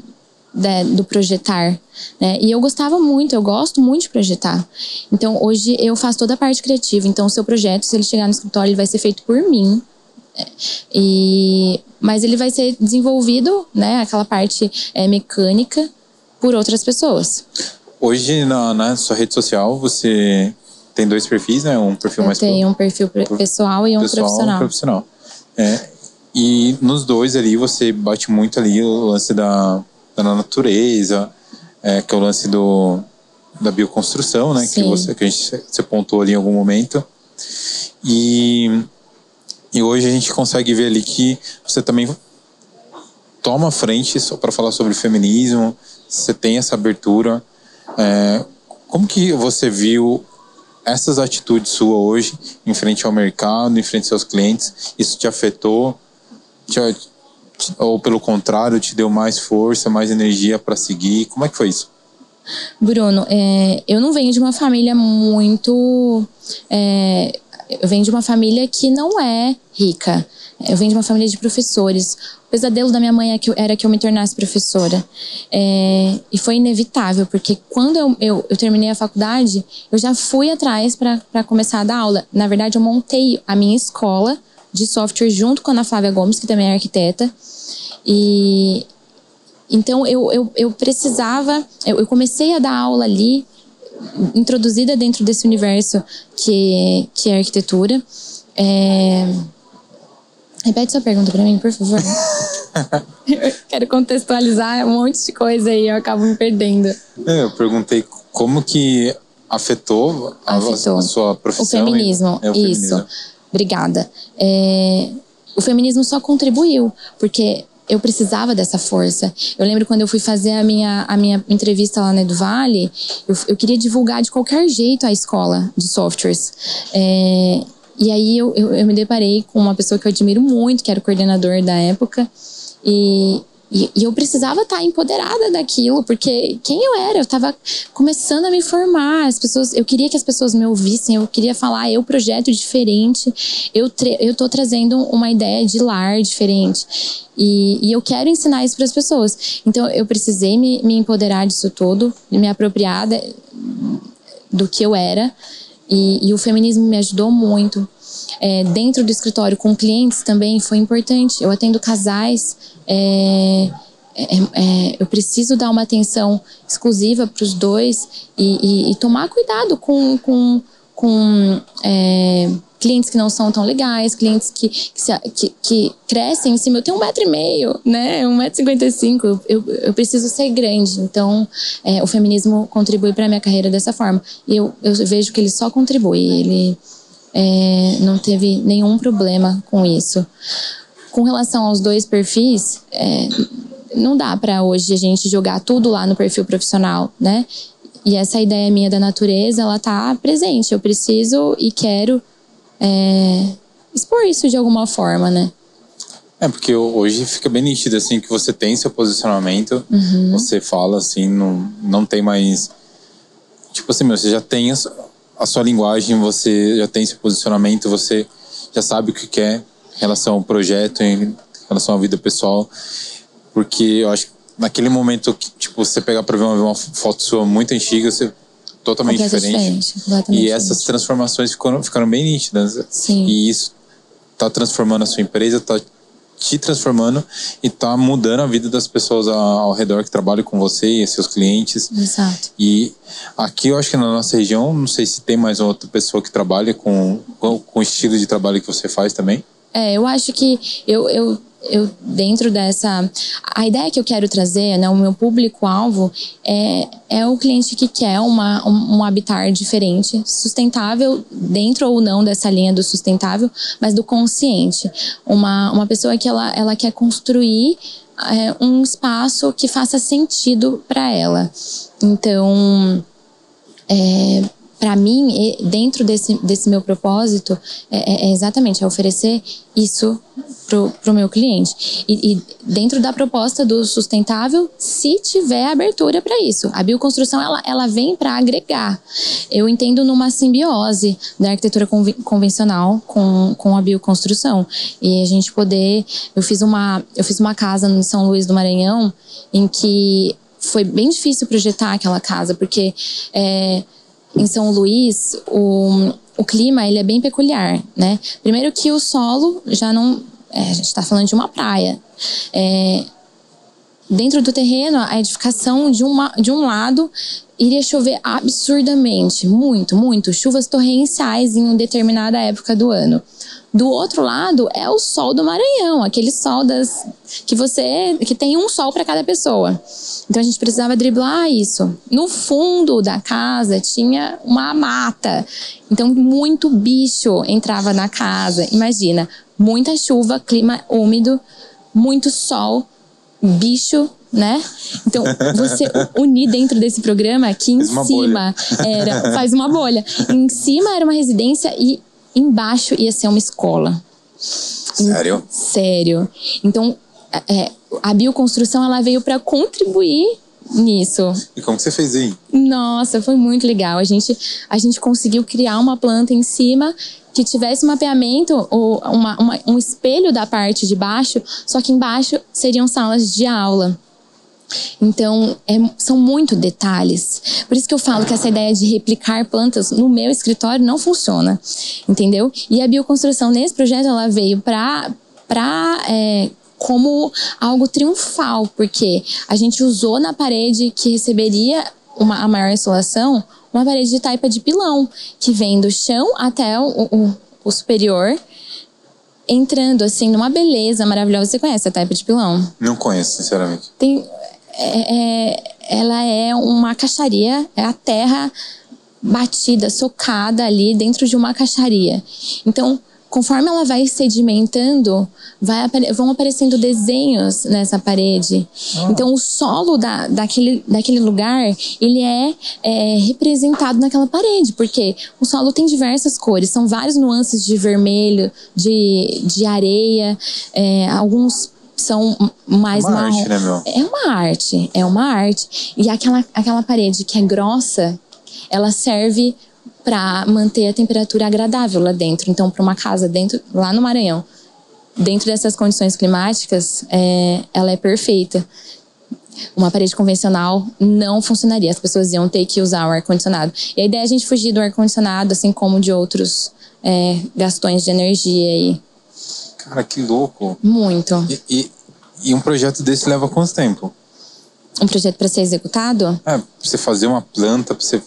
né, do projetar, né? E eu gostava muito, eu gosto muito de projetar. Então, hoje eu faço toda a parte criativa. Então, o seu projeto, se ele chegar no escritório, ele vai ser feito por mim. Né? E, mas ele vai ser desenvolvido, né? Aquela parte é, mecânica por outras pessoas. Hoje, na, na sua rede social, você tem dois perfis, né? Um perfil eu mais... Tem um perfil pessoal e um pessoal, profissional. Um profissional. É, e nos dois ali, você bate muito ali o lance da, da natureza, é, que é o lance do, da bioconstrução, né? Que, você, que a gente, você pontuou ali em algum momento. E, e hoje a gente consegue ver ali que você também toma frente para falar sobre feminismo, você tem essa abertura. É, como que você viu essas atitudes suas hoje em frente ao mercado, em frente aos seus clientes? Isso te afetou? Te, ou pelo contrário, te deu mais força, mais energia para seguir? Como é que foi isso? Bruno, é, eu não venho de uma família muito. É, eu venho de uma família que não é rica. Eu venho de uma família de professores. O pesadelo da minha mãe é era que eu me tornasse professora. É, e foi inevitável, porque quando eu, eu, eu, terminei a faculdade, eu já fui atrás para começar a dar aula. Na verdade, eu montei a minha escola de software junto com a Ana Flávia Gomes, que também é arquiteta. E então eu, eu, eu precisava, eu, eu comecei a dar aula ali, introduzida dentro desse universo que, que é arquitetura. É, Repete sua pergunta para mim, por favor. eu quero contextualizar um monte de coisa aí, eu acabo me perdendo. É, eu perguntei como que afetou, afetou. A, a, sua profissão. O feminismo, é, o isso. Feminismo. Obrigada. É, o feminismo só contribuiu, porque eu precisava dessa força. Eu lembro quando eu fui fazer a minha, a minha entrevista lá na Eduvale, eu, eu queria divulgar de qualquer jeito a escola de softwares. É, e aí eu, eu, eu, me deparei com uma pessoa que eu admiro muito, que era o coordenador da época, e, e, e eu precisava estar empoderada daquilo, porque quem eu era? Eu estava começando a me formar, as pessoas, eu queria que as pessoas me ouvissem, eu queria falar, eu projeto diferente, eu, eu trazendo uma ideia de lar diferente. E, e eu quero ensinar isso para as pessoas. Então eu precisei me, me empoderar disso tudo, me apropriar de, do que eu era. E, e o feminismo me ajudou muito. É, dentro do escritório, com clientes também foi importante. Eu atendo casais. É, é, é eu preciso dar uma atenção exclusiva para os dois e, e, e, tomar cuidado com, com, com é, clientes que não são tão legais, clientes que, que, que, que crescem em cima. Eu tenho um metro e meio, né? Um metro e cinquenta e cinco. Eu, eu preciso ser grande. Então, é, o feminismo contribui para minha carreira dessa forma. E eu, eu vejo que ele só contribui. Ele é, não teve nenhum problema com isso. Com relação aos dois perfis, é, não dá para hoje a gente jogar tudo lá no perfil profissional, né? E essa ideia minha da natureza, ela tá presente. Eu preciso e quero é, expor isso de alguma forma, né? É, porque hoje fica bem nítido, assim, que você tem seu posicionamento, uhum. você fala, assim, não, não tem mais... tipo assim, meu, você já tem a sua linguagem, você já tem seu posicionamento, você já sabe o que quer em relação ao projeto, em relação à vida pessoal. Porque eu acho que naquele momento que, tipo, você pegar pra ver uma, uma foto sua muito antiga, você totalmente diferente. diferente e essas transformações ficaram, ficaram bem nítidas. Sim. E isso tá transformando a sua empresa, tá te transformando e tá mudando a vida das pessoas ao redor que trabalham com você e seus clientes. Exato. E aqui eu acho que na nossa região, não sei se tem mais outra pessoa que trabalha com, com, com o estilo de trabalho que você faz também. É, eu acho que eu, eu eu dentro dessa a ideia que eu quero trazer, né, o meu público alvo é, é o cliente que quer uma um, um habitar diferente, sustentável dentro ou não dessa linha do sustentável, mas do consciente, uma uma pessoa que ela ela quer construir é, um espaço que faça sentido para ela. Então, é, para mim, dentro desse, desse meu propósito, é, é, é exatamente é oferecer isso para o meu cliente. E, e, dentro da proposta do sustentável, se tiver abertura para isso. A bioconstrução, ela, ela vem para agregar. Eu entendo numa simbiose da arquitetura convencional com, com a bioconstrução. E a gente poder... Eu fiz uma, eu fiz uma casa em São Luís do Maranhão em que foi bem difícil projetar aquela casa, porque... É, em São Luís, o, o clima ele é bem peculiar, né? Primeiro que o solo já não... É, a gente está falando de uma praia. É, dentro do terreno, a edificação de, uma, de um lado iria chover absurdamente, muito, muito. Chuvas torrenciais em uma determinada época do ano. Do outro lado é o sol do Maranhão, aquele sol das que você que tem um sol para cada pessoa. Então a gente precisava driblar isso. No fundo da casa tinha uma mata. Então muito bicho entrava na casa. Imagina, muita chuva, clima úmido, muito sol, bicho né? Então, você unir dentro desse programa que em cima bolha. era. Faz uma bolha. Em cima era uma residência e embaixo ia ser uma escola. Sério? Sério. Então, é, a bioconstrução ela veio para contribuir nisso. E como que você fez aí? Nossa, foi muito legal. A gente, a gente conseguiu criar uma planta em cima que tivesse mapeamento ou uma, uma, um espelho da parte de baixo, só que embaixo seriam salas de aula. Então, é, são muito detalhes. Por isso que eu falo que essa ideia de replicar plantas no meu escritório não funciona, entendeu? E a bioconstrução nesse projeto, ela veio para para é, como algo triunfal, porque a gente usou na parede que receberia uma, a maior insolação, uma parede de taipa de pilão, que vem do chão até o, o, o superior, entrando assim numa beleza maravilhosa. Você conhece a taipa de pilão? Não conheço, sinceramente. Tem, é, é, ela é uma caixaria, é a terra batida, socada ali dentro de uma caixaria. Então, conforme ela vai sedimentando, vai, vão aparecendo desenhos nessa parede. Ah. Então, o solo da, daquele, daquele lugar, ele é, é, representado naquela parede, porque o solo tem diversas cores, são várias nuances de vermelho, de, de areia, é, alguns são mais é uma marrom. Arte, né, meu? É uma arte, é uma arte. E aquela, aquela parede que é grossa, ela serve para manter a temperatura agradável lá dentro. Então, para uma casa dentro lá no Maranhão, dentro dessas condições climáticas, é, ela é perfeita. Uma parede convencional não funcionaria. As pessoas iam ter que usar o ar-condicionado. E a ideia é a gente fugir do ar-condicionado, assim como de outros é, gastões de energia aí. Cara, que louco. Muito. E, e, e um projeto desse leva quanto tempo? Um projeto para ser executado? É, pra você fazer uma planta, pra você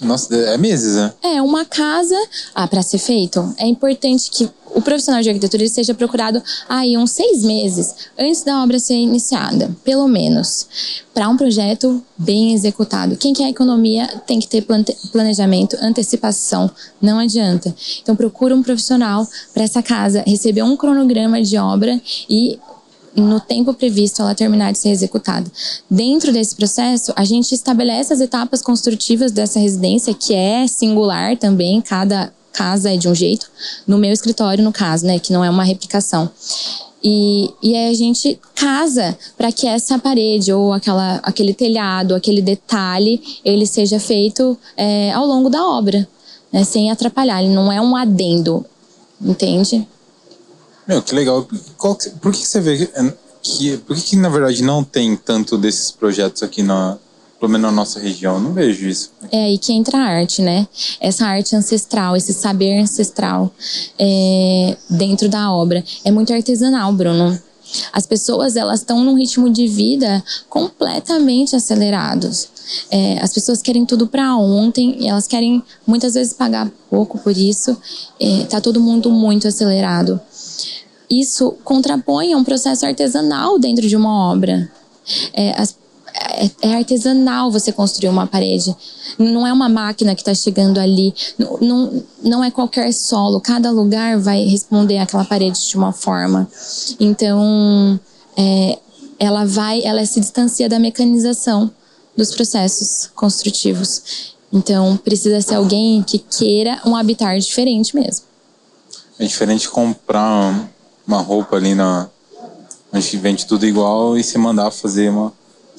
nossa, é meses, né? É, uma casa, ah, para ser feito, é importante que o profissional de arquitetura seja procurado aí uns seis meses antes da obra ser iniciada, pelo menos, para um projeto bem executado. Quem quer economia tem que ter planejamento, antecipação, não adianta. Então procura um profissional para essa casa receber um cronograma de obra e no tempo previsto ela terminar de ser executada. Dentro desse processo, a gente estabelece as etapas construtivas dessa residência, que é singular também, cada casa é de um jeito. No meu escritório, no caso, né, que não é uma replicação. E, e aí a gente casa para que essa parede ou aquela, aquele telhado, aquele detalhe, ele seja feito é, ao longo da obra, né, sem atrapalhar. Ele não é um adendo, entende? Meu, que legal. Qual, por que você vê que, por que, que na verdade não tem tanto desses projetos aqui na, pelo menos na nossa região, eu não vejo isso. É aí que entra a arte, né? Essa arte ancestral, esse saber ancestral é, dentro da obra. É muito artesanal, Bruno. As pessoas elas estão num ritmo de vida completamente acelerados. É, as pessoas querem tudo para ontem e elas querem muitas vezes pagar pouco por isso. É, tá todo mundo muito acelerado. Isso contrapõe a um processo artesanal dentro de uma obra. É, as, é, é, artesanal você construir uma parede. Não é uma máquina que está chegando ali. Não, não, não é qualquer solo. Cada lugar vai responder àquela parede de uma forma. Então, é, ela vai, ela se distancia da mecanização dos processos construtivos. Então, precisa ser alguém que queira um habitar diferente mesmo. É diferente comprar uma roupa ali na onde vende tudo igual e se mandar fazer uma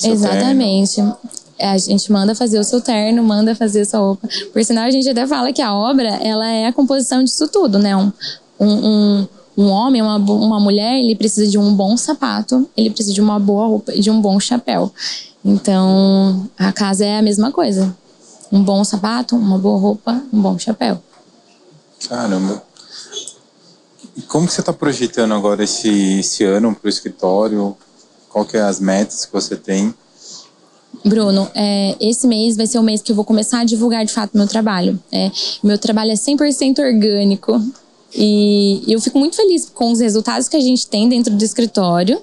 Exatamente. Terno. É, a gente manda fazer o seu terno, manda fazer a sua roupa. Por sinal, a gente até fala que a obra ela é a composição disso tudo, né? Um, um, um homem, uma, uma mulher, ele precisa de um bom sapato, ele precisa de uma boa roupa e de um bom chapéu. Então, a casa é a mesma coisa. Um bom sapato, uma boa roupa, um bom chapéu. Caramba. E como que você está projetando agora esse, esse ano para o escritório? Qual que é as metas que você tem? Bruno, é, esse mês vai ser o mês que eu vou começar a divulgar de fato meu trabalho. É, meu trabalho é 100% orgânico e eu fico muito feliz com os resultados que a gente tem dentro do escritório,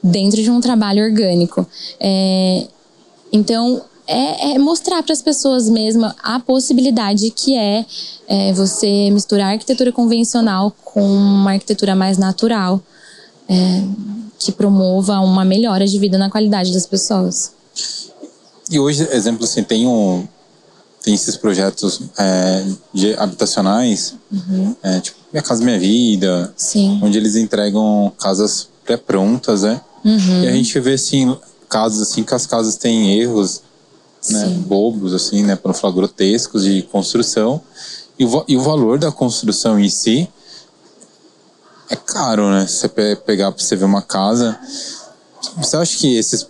dentro de um trabalho orgânico. É, então, é, é mostrar para as pessoas mesmo a possibilidade que é, é, você misturar arquitetura convencional com uma arquitetura mais natural. É, que promova uma melhora de vida na qualidade das pessoas. E hoje, exemplo, assim, tem um tem esses projetos é, de habitacionais, uhum. é, tipo Minha Casa Minha Vida, Sim. onde eles entregam casas pré-prontas, né? Uhum. E a gente vê assim casas assim que as casas têm erros, né, bobos assim, né, para não falar grotescos de construção e o, e o valor da construção em si é caro, né? Você pegar para você ver uma casa. Você acha que esses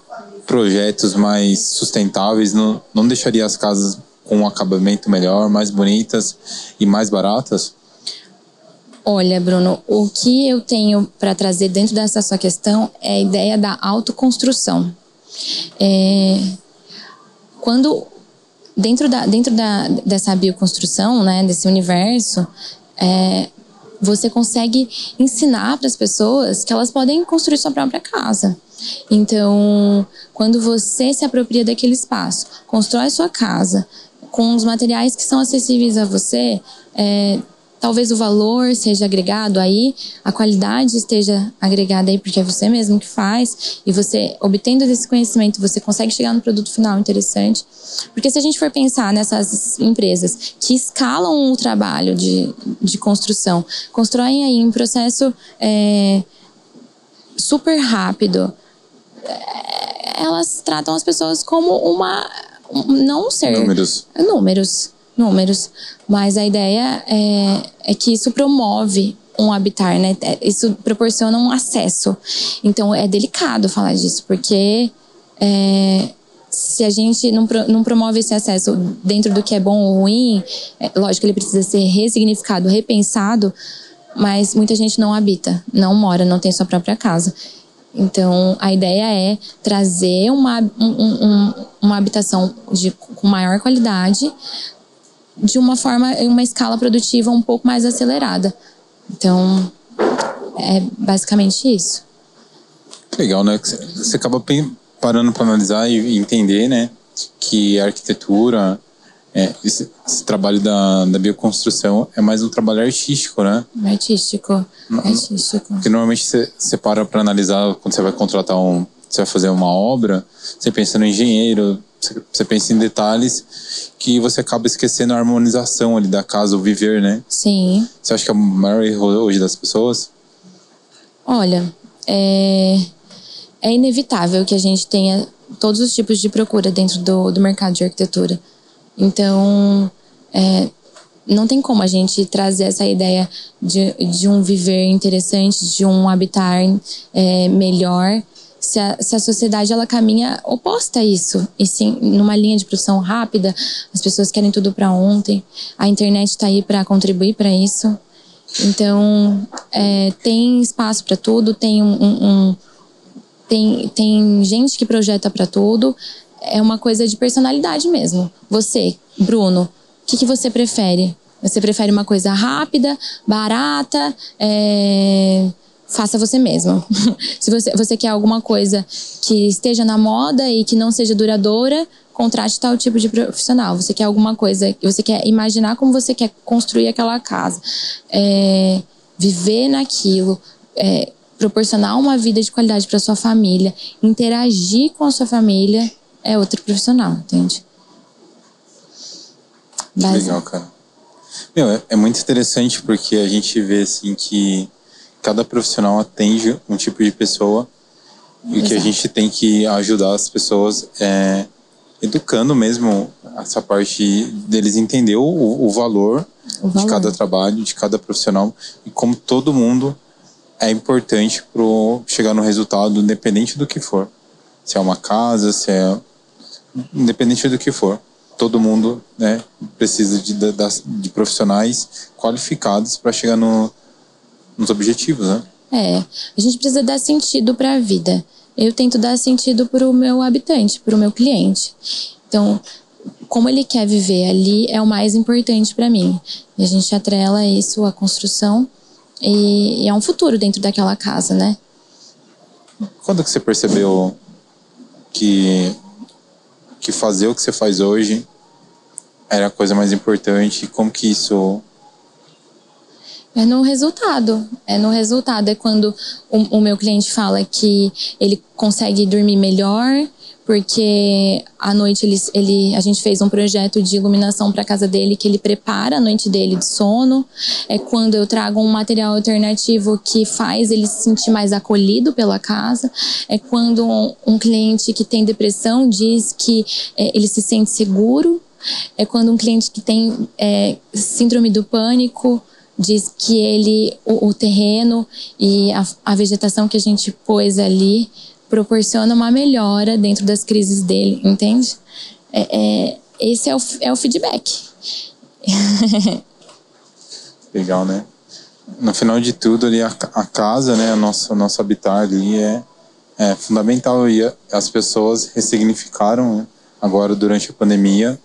projetos mais sustentáveis não, não deixaria as casas com um acabamento melhor, mais bonitas e mais baratas? Olha, Bruno, o que eu tenho para trazer dentro dessa sua questão é a ideia da autoconstrução. É, quando dentro da dentro da, dessa bioconstrução, né, desse universo, é, você consegue ensinar para as pessoas que elas podem construir sua própria casa. Então, quando você se apropria daquele espaço, constrói sua casa com os materiais que são acessíveis a você, é, talvez o valor seja agregado aí, a qualidade esteja agregada aí, porque é você mesmo que faz, e você, obtendo esse conhecimento, você consegue chegar no produto final interessante. Porque se a gente for pensar nessas empresas que escalam o trabalho de, de construção, constroem aí um processo é, super rápido, é, elas tratam as pessoas como uma. não um ser. Números. Números números, mas a ideia é, é que isso promove um habitar, né? É, isso proporciona um acesso. Então é delicado falar disso, porque é, se a gente não, não promove esse acesso dentro do que é bom ou ruim, é, lógico que ele precisa ser ressignificado, repensado, mas muita gente não habita, não mora, não tem sua própria casa. Então, a ideia é trazer uma, um, um, uma habitação de, com maior qualidade, de uma forma, em uma escala produtiva um pouco mais acelerada. Então, é basicamente isso. Legal, né? Você acaba parando para analisar e entender, né, que a arquitetura, é, esse, esse, trabalho da, da bioconstrução é mais um trabalho artístico, né? Artístico, artístico. Porque normalmente você, você para para analisar quando você vai contratar um, você vai fazer uma obra, você pensa no engenheiro, você pensa em detalhes que você acaba esquecendo a harmonização ali da casa, o viver, né? Sim. Você acha que é o maior erro hoje das pessoas? Olha, é, é inevitável que a gente tenha todos os tipos de procura dentro do, do mercado de arquitetura. Então, é, não tem como a gente trazer essa ideia de, de um viver interessante, de um habitar é, melhor, se a, se a sociedade ela caminha oposta a isso. E sim, numa linha de produção rápida, as pessoas querem tudo para ontem. A internet está aí para contribuir para isso. Então, é, tem espaço para tudo, tem um, um, tem, tem gente que projeta para tudo. É uma coisa de personalidade mesmo. Você, Bruno, o que, que você prefere? Você prefere uma coisa rápida, barata, é... faça você mesmo. Se você, você quer alguma coisa que esteja na moda e que não seja duradoura, contrate tal tipo de profissional. Você quer alguma coisa, você quer imaginar como você quer construir aquela casa, é... viver naquilo, é... proporcionar uma vida de qualidade para sua família, interagir com a sua família, é outro profissional, entende? Legal, cara. Meu, é, é muito interessante porque a gente vê assim que cada profissional atende um tipo de pessoa e Exato. que a gente tem que ajudar as pessoas é, educando mesmo essa parte deles entender o, o, valor o valor de cada trabalho, de cada profissional e como todo mundo é importante para chegar no resultado, independente do que for. Se é uma casa, se é. Independente do que for todo mundo né, precisa de, de, de profissionais qualificados para chegar no, nos objetivos, né? É, a gente precisa dar sentido para a vida. Eu tento dar sentido para o meu habitante, para o meu cliente. Então, como ele quer viver ali é o mais importante para mim. E a gente atrela isso à construção e, e é um futuro dentro daquela casa, né? Quando que você percebeu que que fazer o que você faz hoje era a coisa mais importante? Como que isso é no resultado. É no resultado. É quando o, o, meu cliente fala que ele consegue dormir melhor, porque à noite ele, ele, a gente fez um projeto de iluminação para a casa dele que ele prepara a noite dele de sono. É quando eu trago um material alternativo que faz ele se sentir mais acolhido pela casa. É quando um, um cliente que tem depressão diz que é, ele se sente seguro. É quando um cliente que tem é, síndrome do pânico diz que ele, o, o terreno e a, a vegetação que a gente pôs ali proporciona uma melhora dentro das crises dele, entende? É, é, esse é o, é o feedback. Legal, né? No final de tudo, ali, a, a casa, né, o nosso, nosso habitat ali é, é fundamental e as pessoas ressignificaram né, agora durante a pandemia,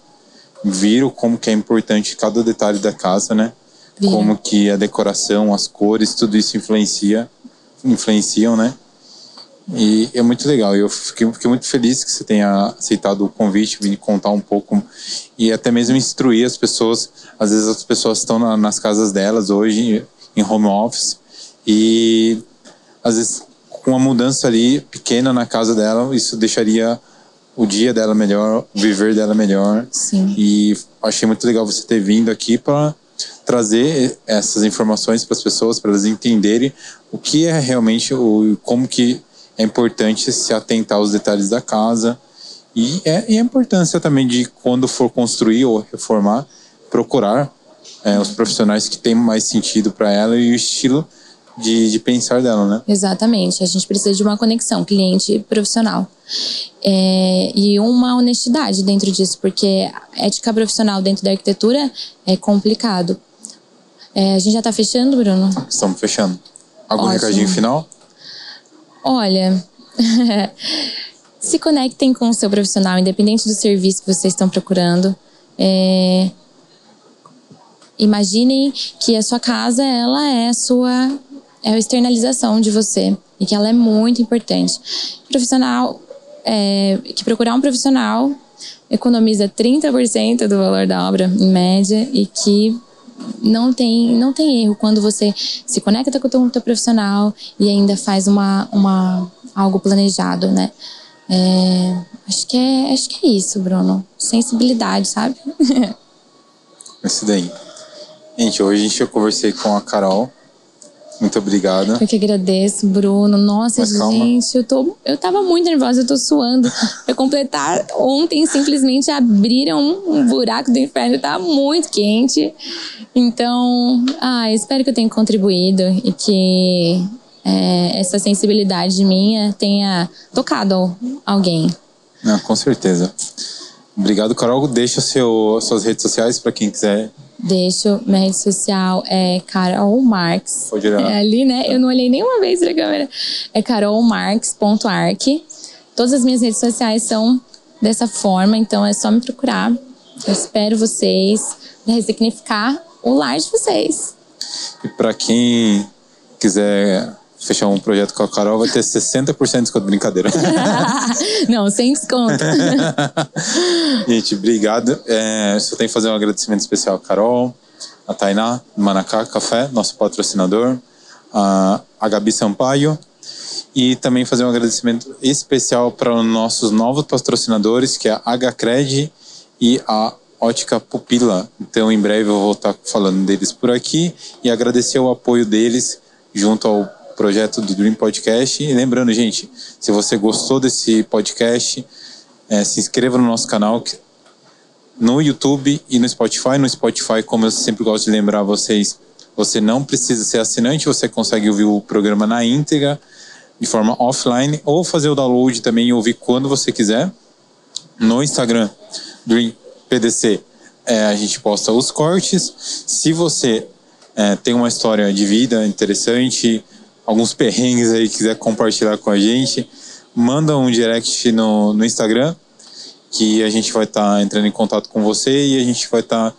viram como que é importante cada detalhe da casa, né? Como que a decoração, as cores, tudo isso influencia, influenciam, né? E é muito legal. Eu fiquei, fiquei, muito feliz que você tenha aceitado o convite, vir contar um pouco e até mesmo instruir as pessoas. Às vezes as pessoas estão na, nas casas delas hoje, em home office, e às vezes com uma mudança ali pequena na casa dela, isso deixaria o dia dela melhor, o viver dela melhor. Sim. E achei muito legal você ter vindo aqui para trazer essas informações para as pessoas, para elas entenderem o que é realmente o como que é importante se atentar aos detalhes da casa e, é, e a importância também de quando for construir ou reformar procurar é, os profissionais que têm mais sentido para ela e o estilo de, de, pensar dela, né? Exatamente. A gente precisa de uma conexão cliente-profissional. É, e uma honestidade dentro disso, porque ética profissional dentro da arquitetura é complicado. É, a gente já está fechando, Bruno? Estamos fechando. Algum Ótimo. recadinho final? Olha, se conectem com o seu profissional, independente do serviço que vocês estão procurando. É, imaginem que a sua casa ela é a sua é a externalização de você e que ela é muito importante. Profissional é, que procurar um profissional economiza 30% do valor da obra em média e que não tem, não tem erro quando você se conecta com o teu, teu profissional e ainda faz uma, uma, algo planejado, né? É, acho, que é, acho que é isso, Bruno. Sensibilidade, sabe? Isso daí. Gente, hoje eu conversei com a Carol. Muito obrigado. Eu que agradeço, Bruno. Nossa, Mas calma. gente, eu, tô, eu tava muito nervosa, eu tô suando. Pra completar, ontem simplesmente abriram um buraco do inferno, tá muito quente. Então, ah, espero que eu tenha contribuído e que é, essa sensibilidade minha tenha tocado alguém. Com certeza. Obrigado, Carol. Deixa seu, suas redes sociais para quem quiser. Deixo, minha rede social é Carol Marx. É ali, né? Eu não olhei nenhuma vez pra câmera. É carolmarx.arc. Todas as minhas redes sociais são dessa forma, então é só me procurar. Eu espero vocês ressignificar o lar de vocês. E para quem quiser fechar um projeto com a Carol, vai ter 60% de desconto. Brincadeira. não, sem desconto. Gente, obrigado. É, só tenho que fazer um agradecimento especial à Carol, a Tainá, Manacá Café, nosso patrocinador, a, a Gabi Sampaio, e também fazer um agradecimento especial para os nossos novos patrocinadores, que é a HCred e a Ótica Pupila. Então, em breve eu vou estar falando deles por aqui e agradecer o apoio deles junto ao projeto do Dream Podcast. E lembrando, gente, se você gostou desse podcast, é, se inscreva no nosso canal no YouTube e no Spotify. No Spotify, como eu sempre gosto de lembrar vocês, você não precisa ser assinante, você consegue ouvir o programa na íntegra, de forma offline, ou fazer o download também e ouvir quando você quiser. No Instagram, Dream PDC, é, a gente posta os cortes. Se você é, tem uma história de vida interessante, alguns perrengues aí quiser compartilhar com a gente, manda um direct no, no Instagram que a gente vai estar tá entrando em contato com você e a gente vai estar tá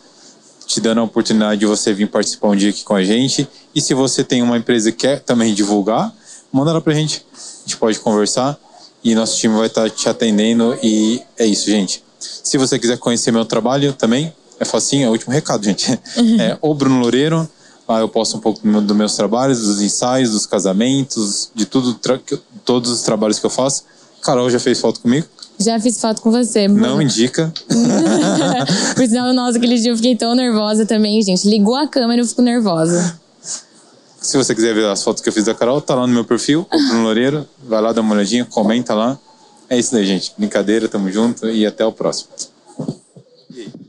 te dando a oportunidade de você vir participar um dia aqui com a gente. E se você tem uma empresa que quer também divulgar, manda lá pra gente. A gente pode conversar e nosso time vai estar tá te atendendo. E é isso, gente. Se você quiser conhecer meu trabalho também, é facinho, é o último recado, gente. É o Bruno Loureiro. Lá eu posto um pouco dos do meus trabalhos, dos ensaios, dos casamentos, de tudo, todos os trabalhos que eu faço. Carol já fez foto comigo? Já fiz foto com você. Bruno. Não indica. Por sinal, nossa, aquele dia eu fiquei tão nervosa também, gente. Ligou a câmera e eu fico nervosa. Se você quiser ver as fotos que eu fiz da Carol, tá lá no meu perfil, Bruno Loureiro. Vai lá, dá uma olhadinha, comenta lá. É isso daí, gente. Brincadeira, tamo junto e até o próximo. E aí?